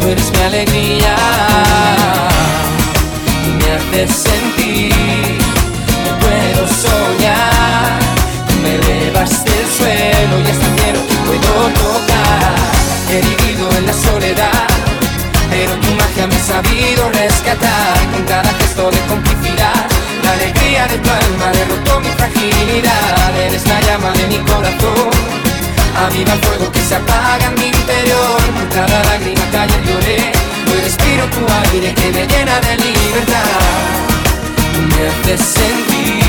tú eres mi alegría, me haces sentir, no puedo soñar, tú me elevas del suelo y hasta el cielo puedo tocar, he vivido en la soledad, pero tu magia me ha sabido rescatar, con cada gesto de complicidad, la alegría de tu alma derrotó mi fragilidad, eres la llama de mi corazón. Aviva el fuego que se apaga en mi interior. Por cada lágrima que ayer lloré. Hoy respiro tu aire que me llena de libertad. Me hace sentir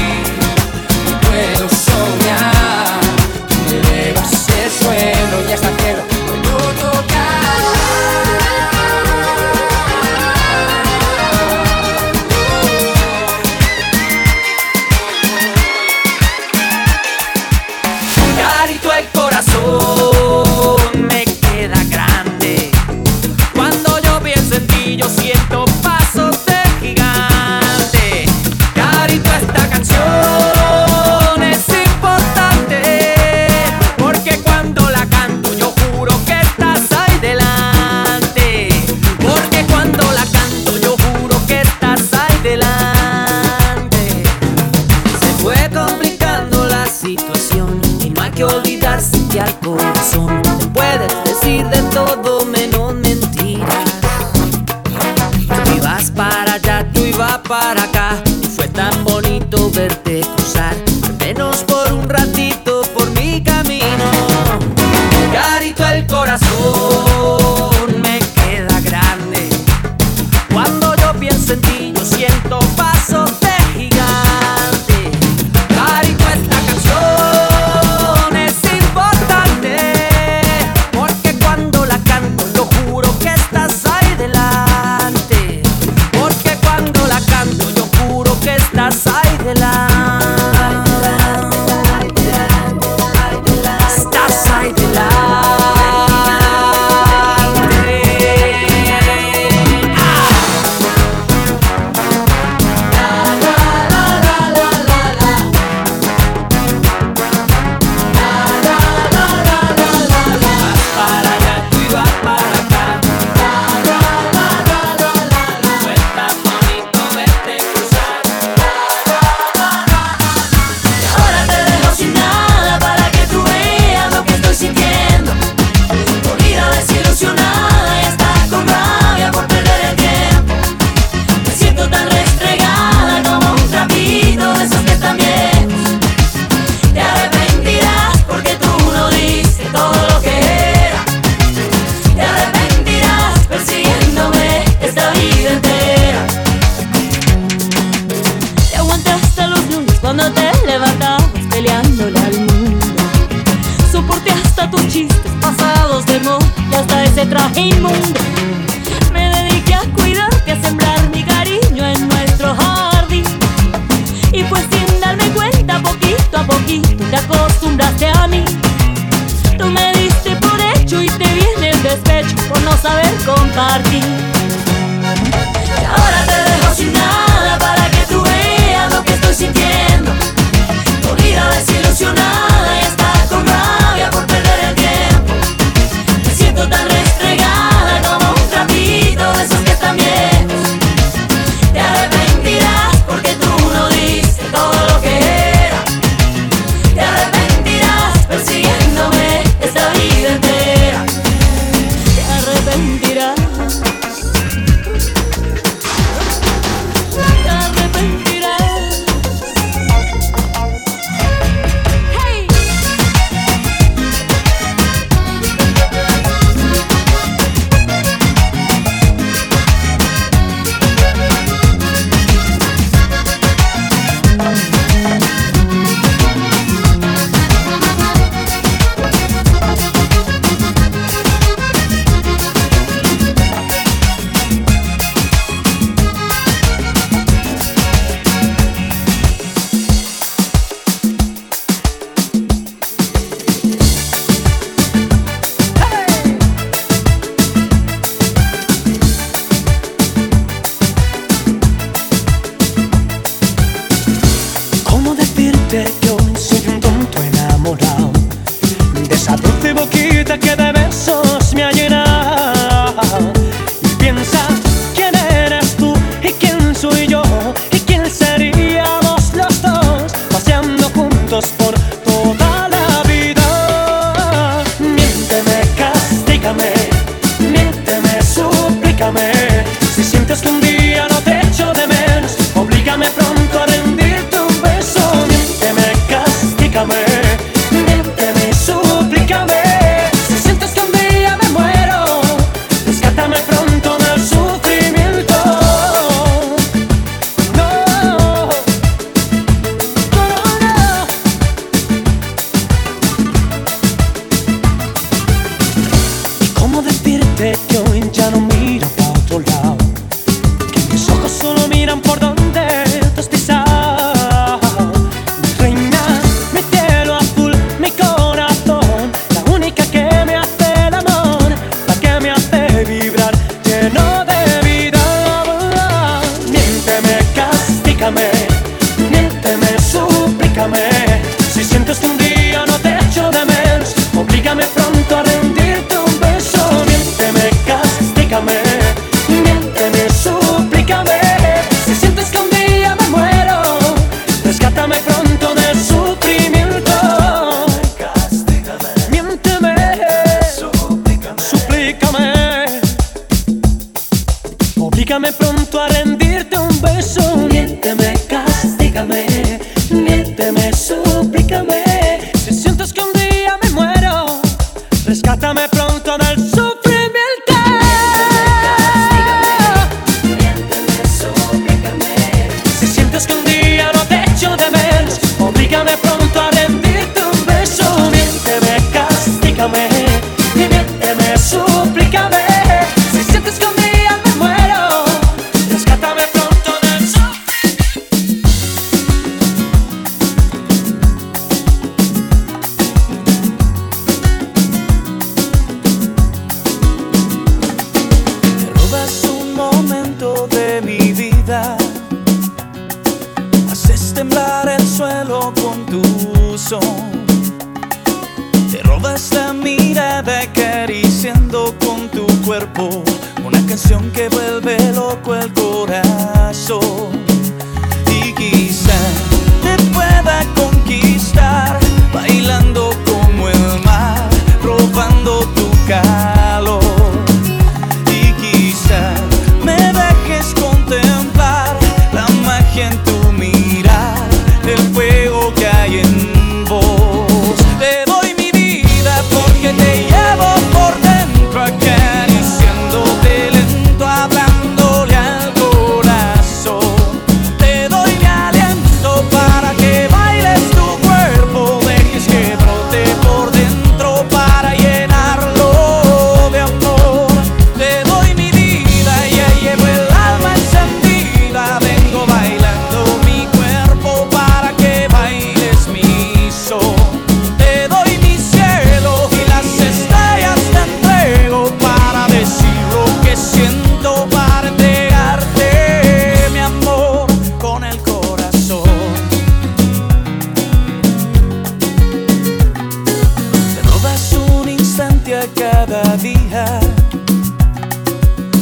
compartir.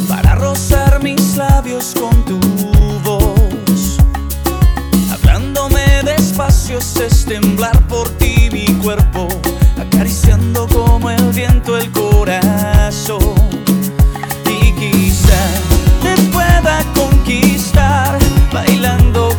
para rozar mis labios con tu voz, hablándome despacio es temblar por ti mi cuerpo, acariciando como el viento el corazón. Y quizá te pueda conquistar bailando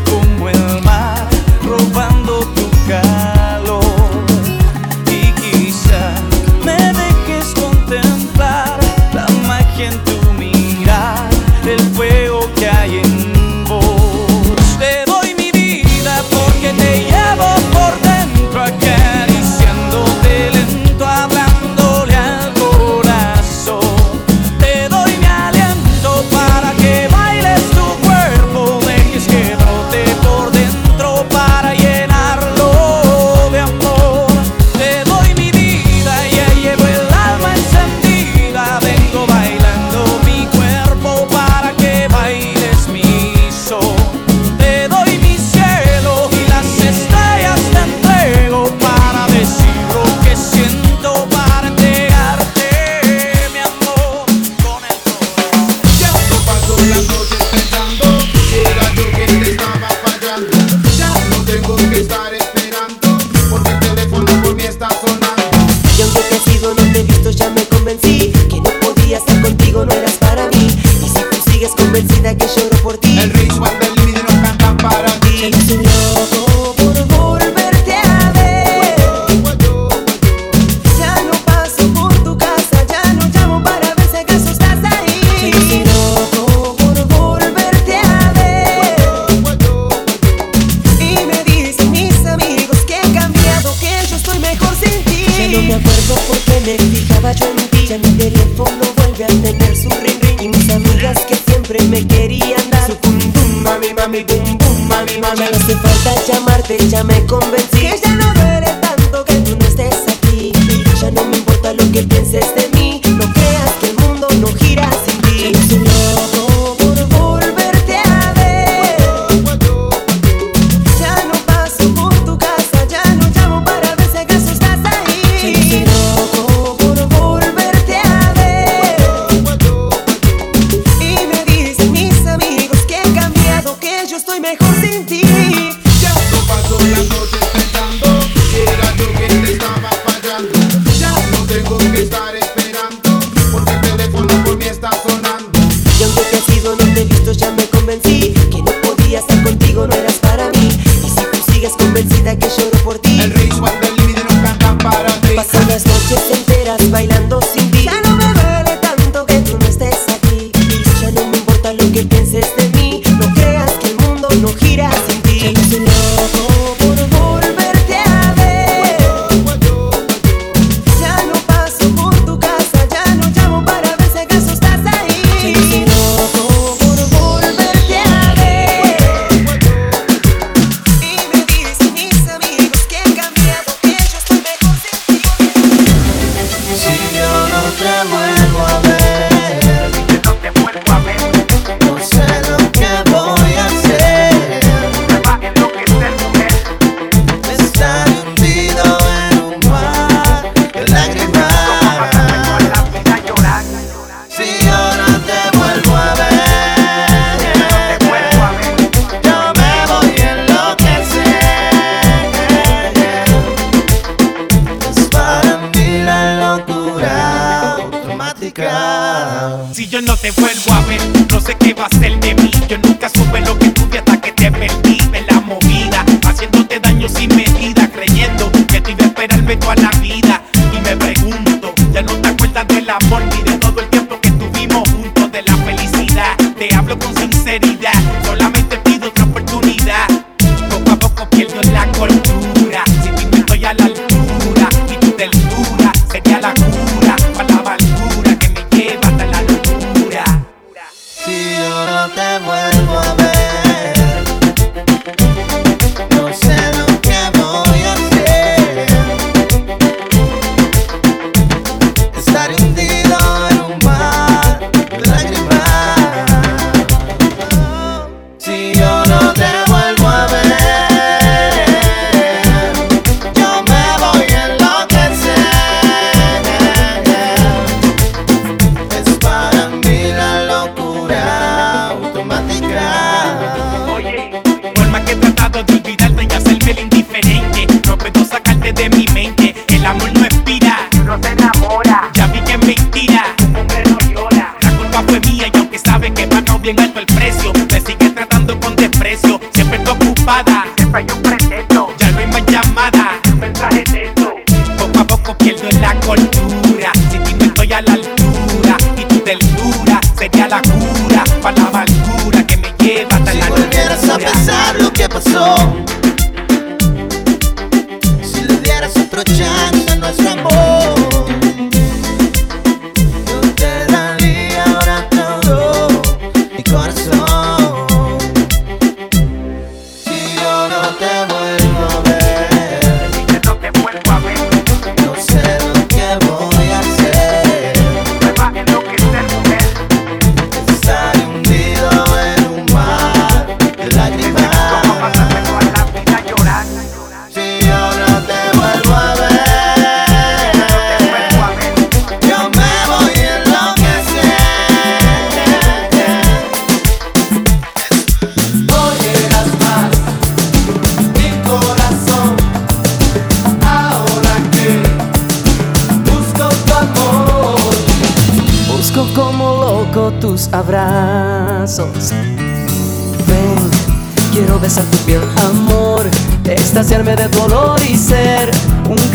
bien alto el precio. Me sigue tratando con desprecio. Siempre estoy ocupada. Siempre hay un pretexto. Ya no hay más llamada. Un mensaje texto. Poco a poco pierdo la cordura. Si ti no estoy a la altura. Y tu ternura sería la cura. Para la amargura que me lleva hasta si la locura. Si volvieras a pensar lo que pasó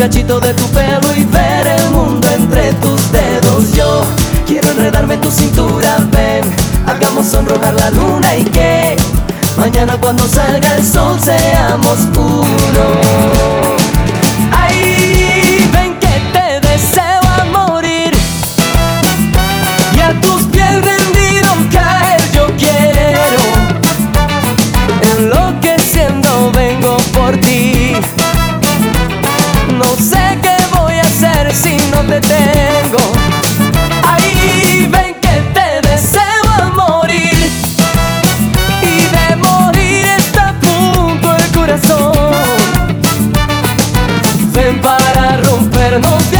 cachitos de tu pelo y ver el mundo entre tus dedos. Yo quiero enredarme tu cintura, ven, hagamos sonrojar la luna y que mañana cuando salga el sol seamos uno. te tengo. Ahí ven que te deseo a morir. Y de morir está a punto el corazón. Ven para rompernos de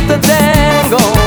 no te tengo.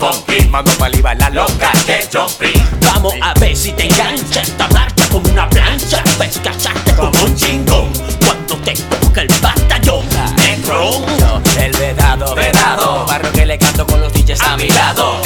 funky Mano Maliba, la loca de Joffrey Vamos a ver si te engancha Esta marcha con una plancha. Pues casaste como un chingón. Cuando te toca el batallón. Negro El vedado, vedado. Barro que le canto con los DJs a mi lado.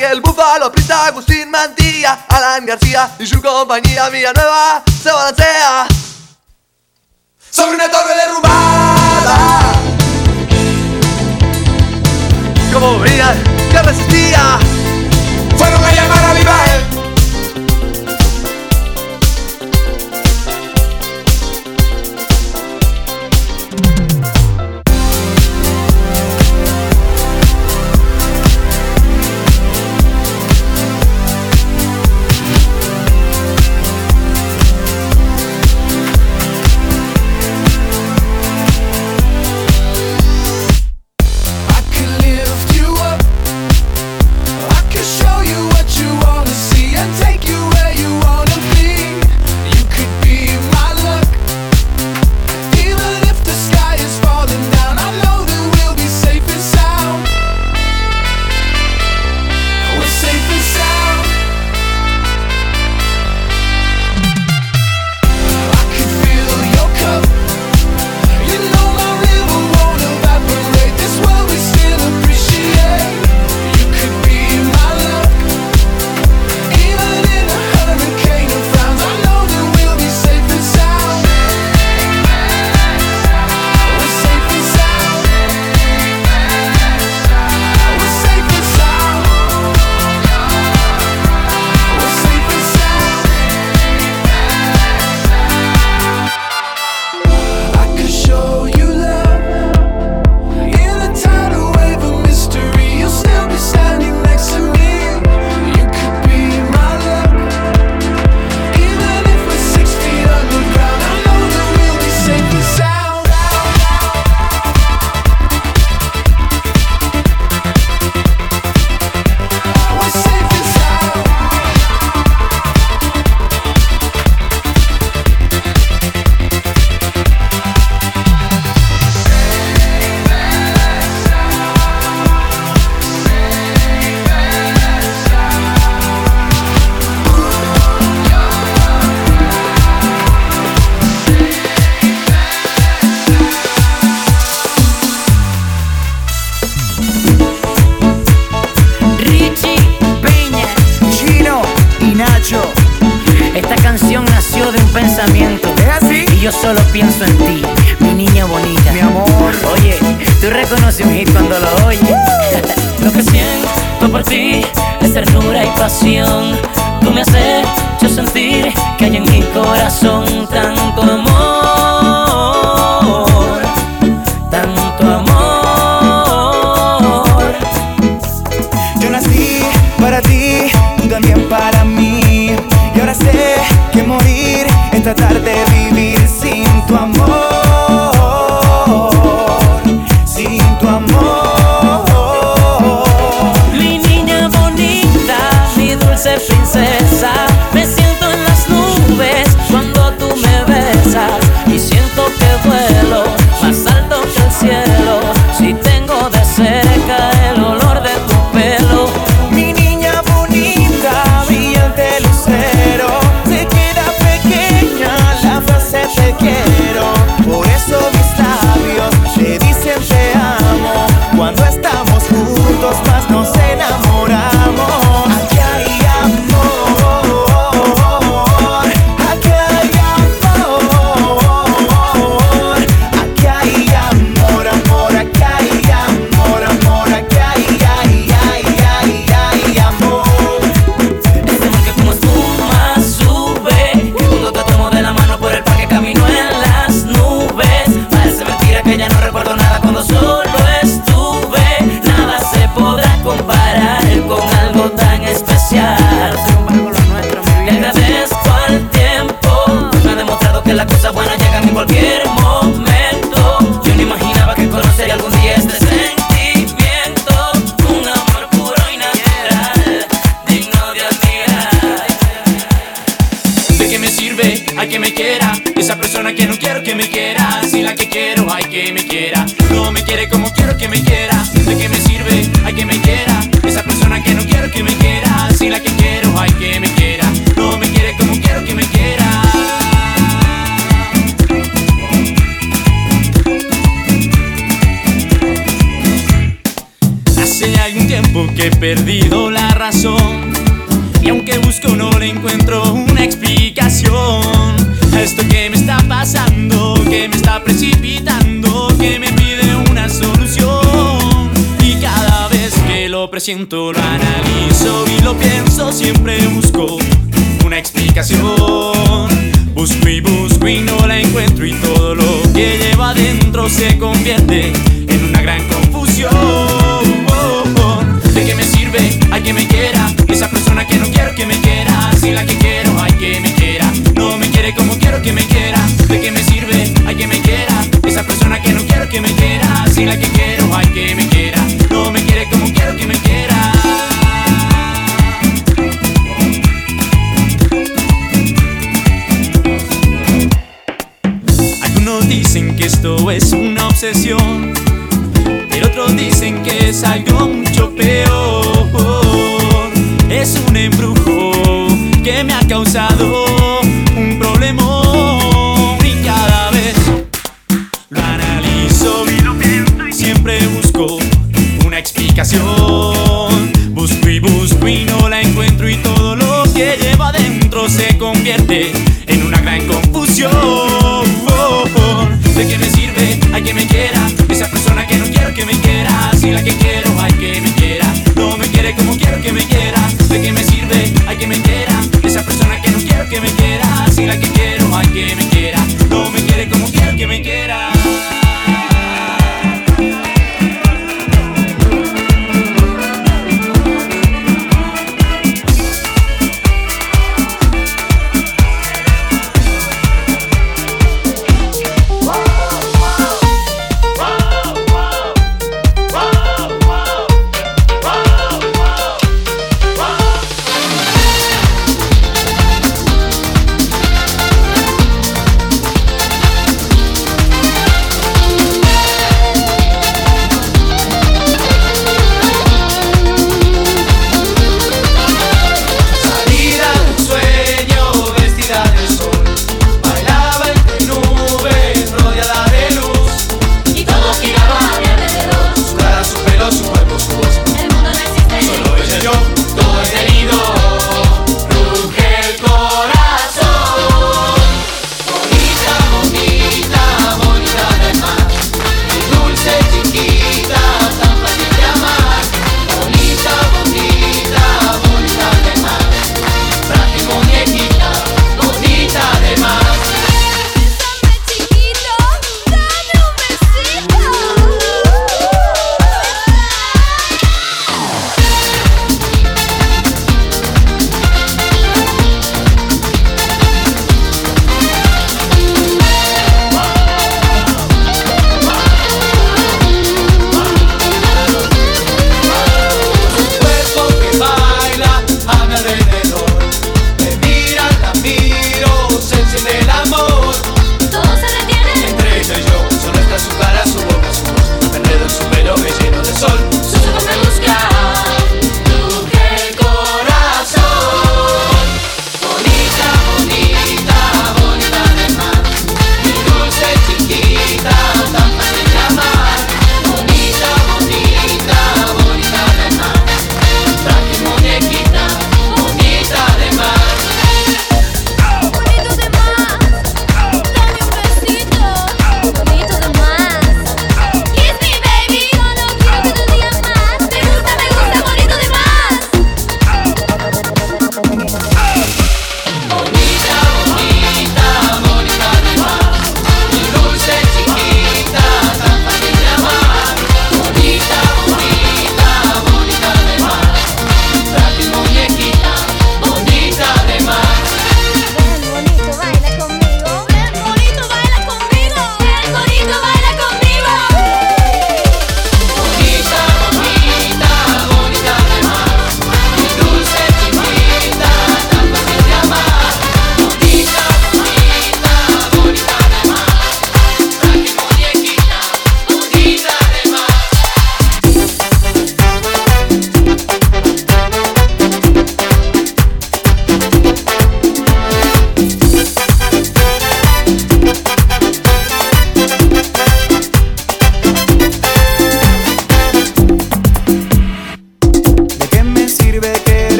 El Búfalo, Prista, Agustín, Mantilla, Alan García y su compañía Villanueva se balancea sobre una torre derrumbada. Como brillan, que resistir. cintura. algo mucho peor. Es un embrujo que me ha causado.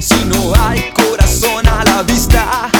Si no hay corazón a la vista.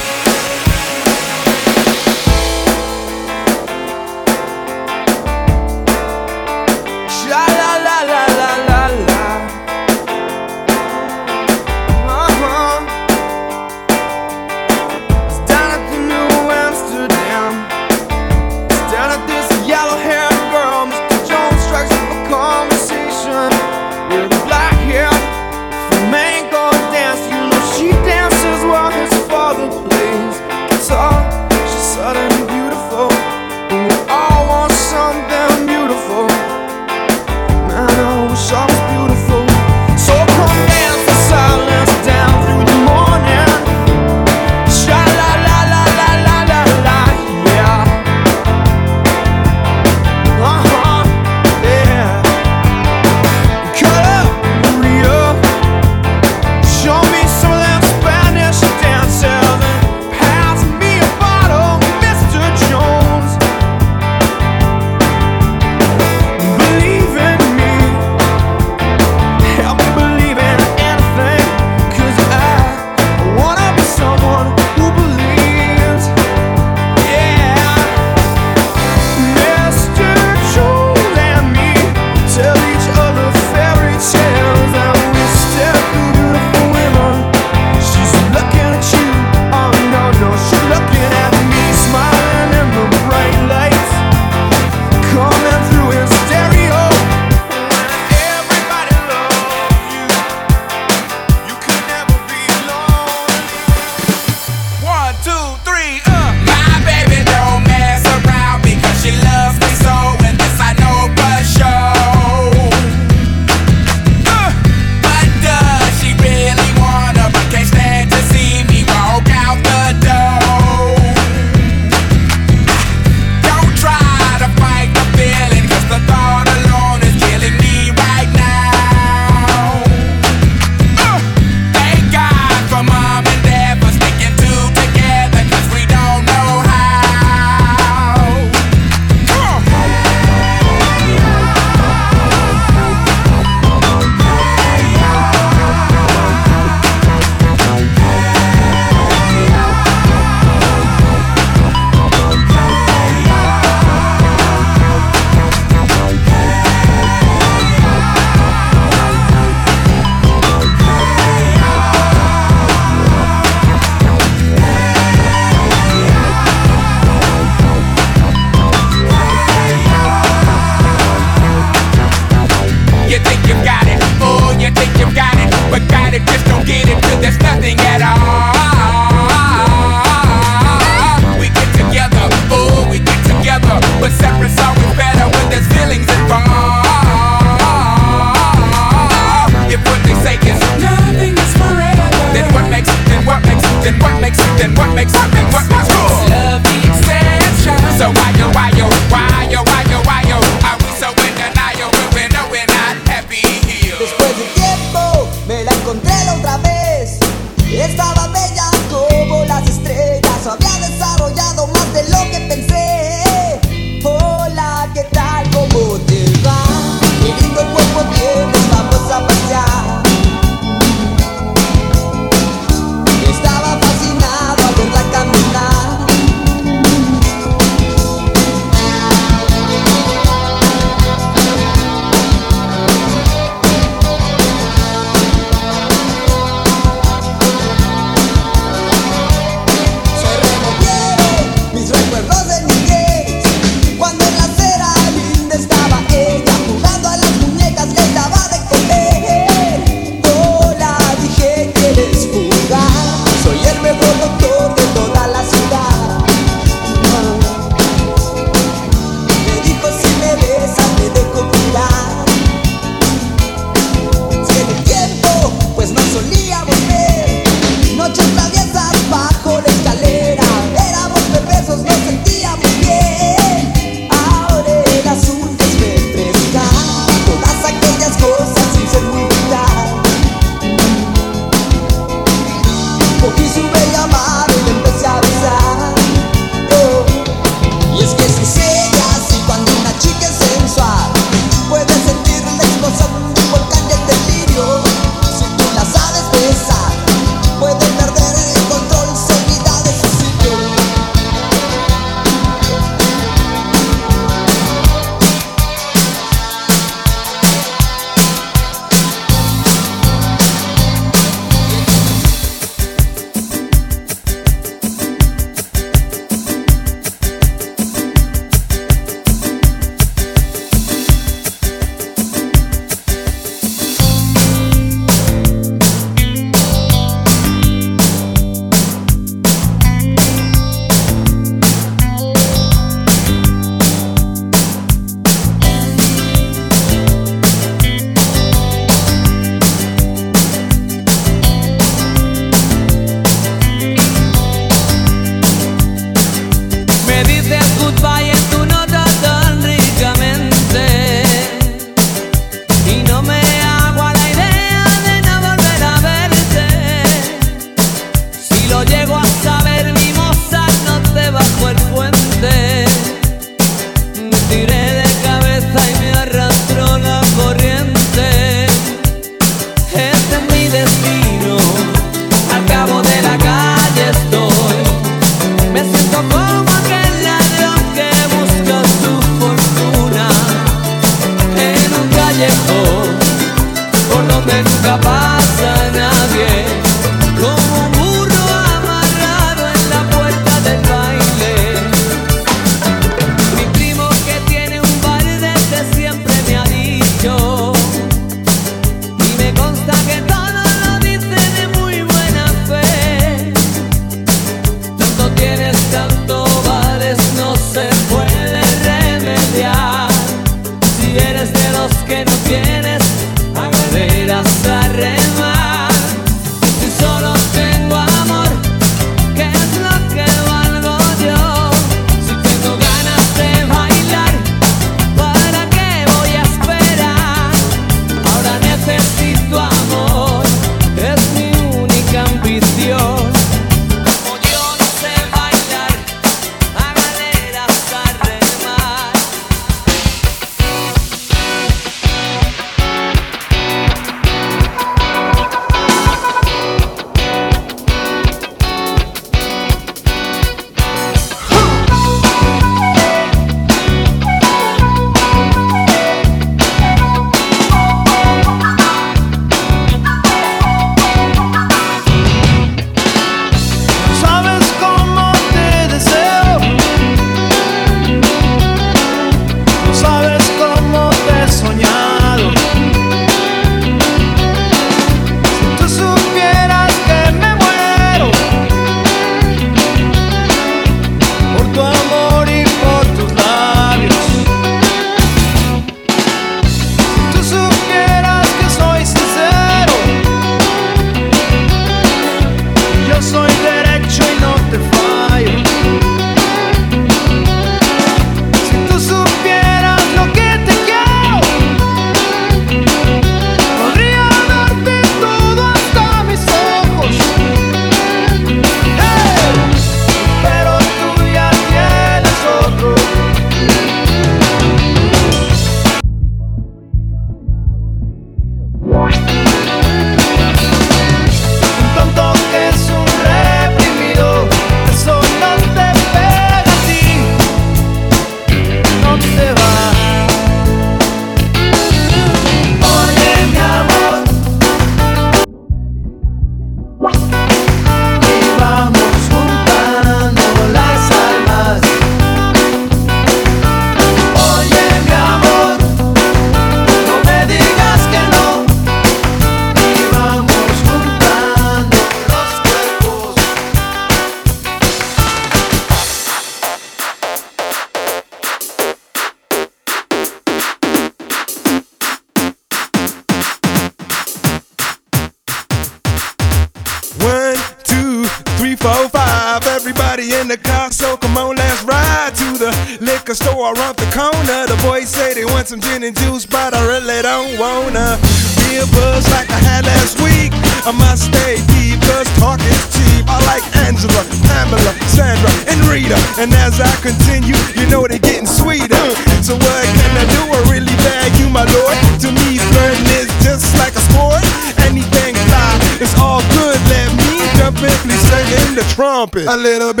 A little bit